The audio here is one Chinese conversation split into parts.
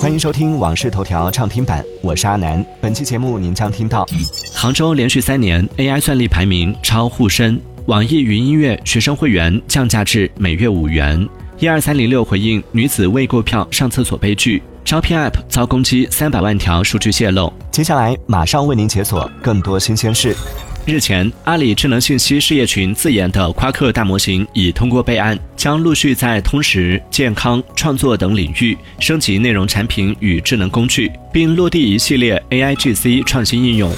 欢迎收听《往事头条》畅听版，我是阿南。本期节目您将听到：杭州连续三年 AI 算力排名超沪深，网易云音乐学生会员降价至每月五元。一二三零六回应女子未购票上厕所悲剧，招聘 App 遭攻击三百万条数据泄露。接下来马上为您解锁更多新鲜事。日前，阿里智能信息事业群自研的夸克大模型已通过备案，将陆续在通识、健康、创作等领域升级内容产品与智能工具，并落地一系列 AIGC 创新应用。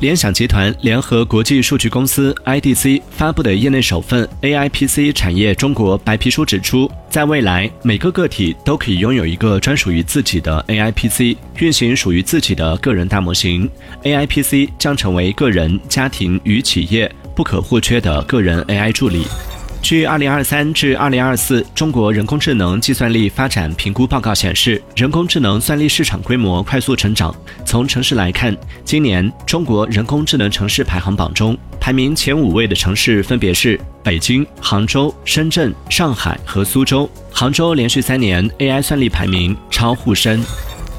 联想集团联合国际数据公司 IDC 发布的业内首份 AIPC 产业中国白皮书指出，在未来，每个个体都可以拥有一个专属于自己的 AIPC，运行属于自己的个人大模型。AIPC 将成为个人、家庭与企业不可或缺的个人 AI 助理。据二零二三至二零二四中国人工智能计算力发展评估报告显示，人工智能算力市场规模快速成长。从城市来看，今年中国人工智能城市排行榜中，排名前五位的城市分别是北京、杭州、深圳、上海和苏州。杭州连续三年 AI 算力排名超沪深。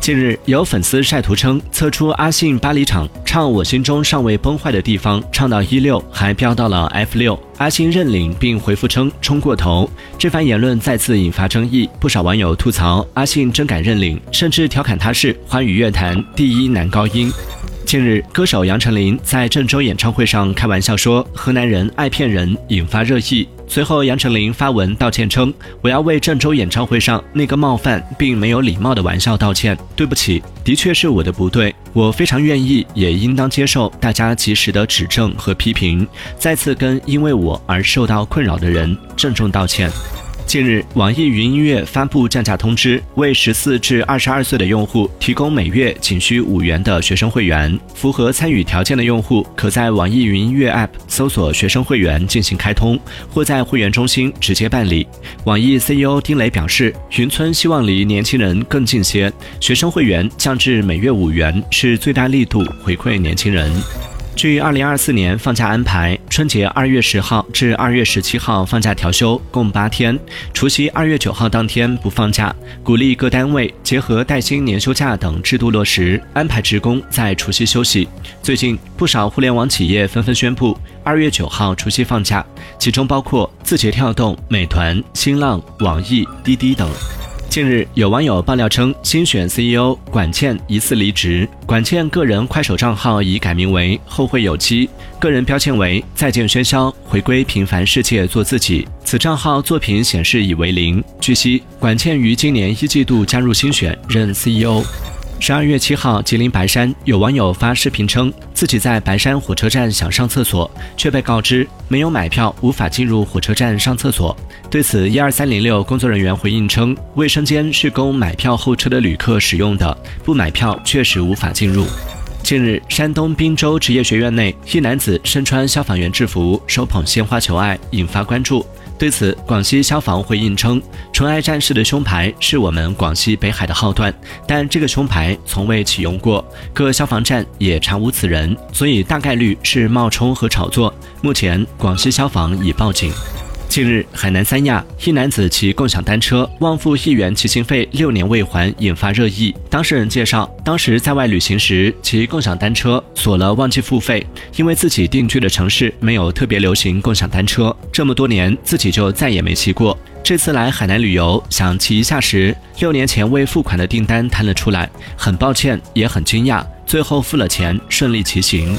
近日，有粉丝晒图称，测出阿信巴黎场唱《我心中尚未崩坏的地方》，唱到一六，还飙到了 F 六。阿信认领并回复称冲过头。这番言论再次引发争议，不少网友吐槽阿信真敢认领，甚至调侃他是华语乐坛第一男高音。近日，歌手杨丞琳在郑州演唱会上开玩笑说“河南人爱骗人”，引发热议。随后，杨丞琳发文道歉称：“我要为郑州演唱会上那个冒犯并没有礼貌的玩笑道歉，对不起，的确是我的不对，我非常愿意，也应当接受大家及时的指正和批评。再次跟因为我而受到困扰的人郑重道歉。”近日，网易云音乐发布降价通知，为十四至二十二岁的用户提供每月仅需五元的学生会员。符合参与条件的用户，可在网易云音乐 App 搜索“学生会员”进行开通，或在会员中心直接办理。网易 CEO 丁磊表示，云村希望离年轻人更近些，学生会员降至每月五元，是最大力度回馈年轻人。据二零二四年放假安排，春节二月十号至二月十七号放假调休，共八天；除夕二月九号当天不放假。鼓励各单位结合带薪年休假等制度落实，安排职工在除夕休息。最近，不少互联网企业纷纷宣布二月九号除夕放假，其中包括字节跳动、美团、新浪、网易、滴滴等。近日，有网友爆料称，新选 CEO 管倩疑似离职。管倩个人快手账号已改名为“后会有期”，个人标签为“再见喧嚣，回归平凡世界，做自己”。此账号作品显示已为零。据悉，管倩于今年一季度加入新选，任 CEO。十二月七号，吉林白山有网友发视频称，自己在白山火车站想上厕所，却被告知没有买票，无法进入火车站上厕所。对此，一二三零六工作人员回应称，卫生间是供买票候车的旅客使用的，不买票确实无法进入。近日，山东滨州职业学院内，一男子身穿消防员制服，手捧鲜花求爱，引发关注。对此，广西消防回应称，纯爱战士的胸牌是我们广西北海的号段，但这个胸牌从未启用过，各消防站也常无此人，所以大概率是冒充和炒作。目前，广西消防已报警。近日，海南三亚一男子骑共享单车忘付一元骑行费，六年未还，引发热议。当事人介绍，当时在外旅行时骑共享单车锁了忘记付费，因为自己定居的城市没有特别流行共享单车，这么多年自己就再也没骑过。这次来海南旅游想骑一下时，六年前未付款的订单弹了出来，很抱歉也很惊讶，最后付了钱，顺利骑行。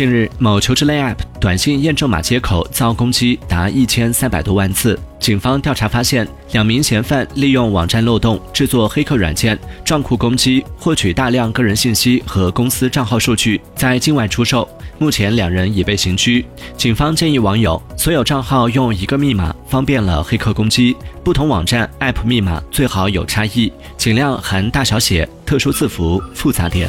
近日，某求职类 App 短信验证码接口遭攻击达一千三百多万次。警方调查发现，两名嫌犯利用网站漏洞制作黑客软件，账户攻击，获取大量个人信息和公司账号数据，在境外出售。目前，两人已被刑拘。警方建议网友，所有账号用一个密码，方便了黑客攻击。不同网站 App 密码最好有差异，尽量含大小写、特殊字符、复杂点。